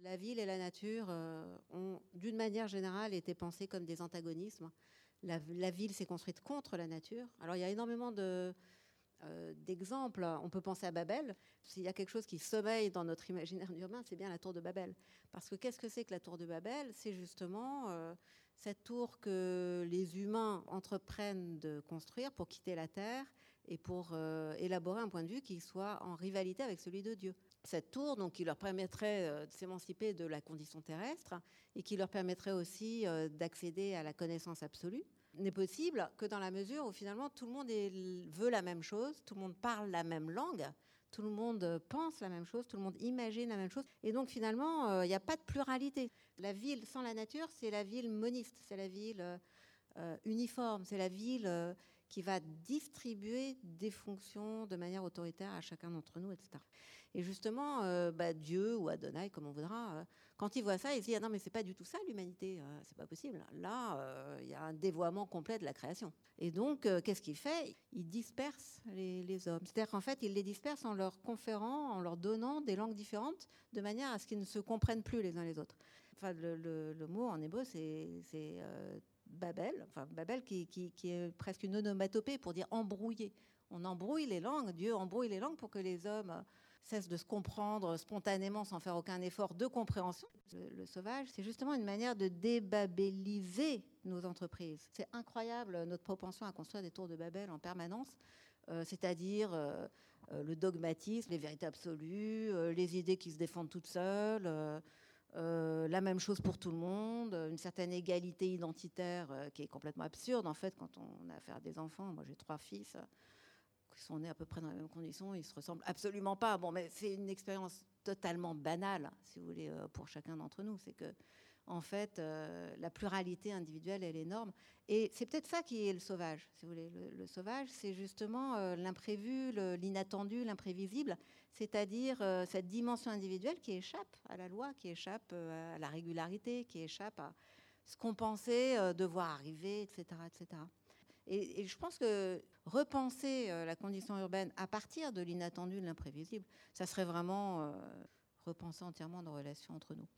La ville et la nature euh, ont, d'une manière générale, été pensées comme des antagonismes. La, ville s'est construite contre la nature. Alors il y a énormément euh, d'exemples. On peut penser à Babel. S'il y a quelque chose qui sommeille dans notre imaginaire urbain, c'est bien la tour de Babel. Parce que qu'est-ce que c'est que la tour de Babel? C'est justement euh, cette tour que les humains entreprennent de construire pour quitter la Terre et pour élaborer un point de vue qui soit en rivalité avec celui de Dieu cette tour, donc qui leur permettrait euh, de s'émanciper de la condition terrestre et qui leur permettrait aussi euh, d'accéder à la connaissance absolue, n'est possible que dans la mesure où finalement tout le monde veut la même chose, tout le monde parle la même langue, tout le monde pense la même chose, tout le monde imagine la même chose. Et donc finalement, euh, il n'y a pas de pluralité. La ville sans la nature, c'est la ville moniste, c'est la ville uniforme, c'est la ville qui va distribuer des fonctions de manière autoritaire à chacun d'entre nous, etc. Et justement, euh, bah, Dieu ou Adonai, comme on voudra, euh, quand il voit ça, il se dit ah non mais c'est pas du tout ça l'humanité, euh, c'est pas possible. Là, il y a un dévoiement complet de la création. Et donc, qu'est-ce qu'il fait? Il disperse les, hommes. C'est-à-dire qu'en fait, il les disperse en leur conférant, en leur donnant des langues différentes, de manière à ce qu'ils ne se comprennent plus les uns les autres. Enfin, le, mot en hébreu, c'est Babel, enfin Babel qui, est presque une onomatopée pour dire embrouiller. On embrouille les langues, Dieu embrouille les langues pour que les hommes cessent de se comprendre spontanément sans faire aucun effort de compréhension. Le, sauvage, c'est justement une manière de débabéliser nos entreprises. C'est incroyable notre propension à construire des tours de Babel en permanence, euh, c'est-à-dire euh, euh, le dogmatisme, les vérités absolues, les idées qui se défendent toutes seules. Euh, la même chose pour tout le monde, une certaine égalité identitaire euh, qui est complètement absurde en fait quand on a affaire à des enfants. Moi j'ai trois fils euh, qui sont nés à peu près dans les mêmes conditions, ils se ressemblent absolument pas. Bon, mais c'est une expérience totalement banale, si vous voulez, pour chacun d'entre nous. C'est que en fait, euh, la pluralité individuelle, elle est énorme. Et c'est peut-être ça qui est le sauvage, si vous voulez. Le, sauvage, c'est justement euh, l'imprévu, l'inattendu, l'imprévisible, c'est-à-dire euh, cette dimension individuelle qui échappe à la loi, qui échappe à la régularité, qui échappe à ce qu'on pensait devoir arriver, etc. etc. Et, et, je pense que repenser la condition urbaine à partir de l'inattendu, de l'imprévisible, ça serait vraiment repenser entièrement nos relations entre nous.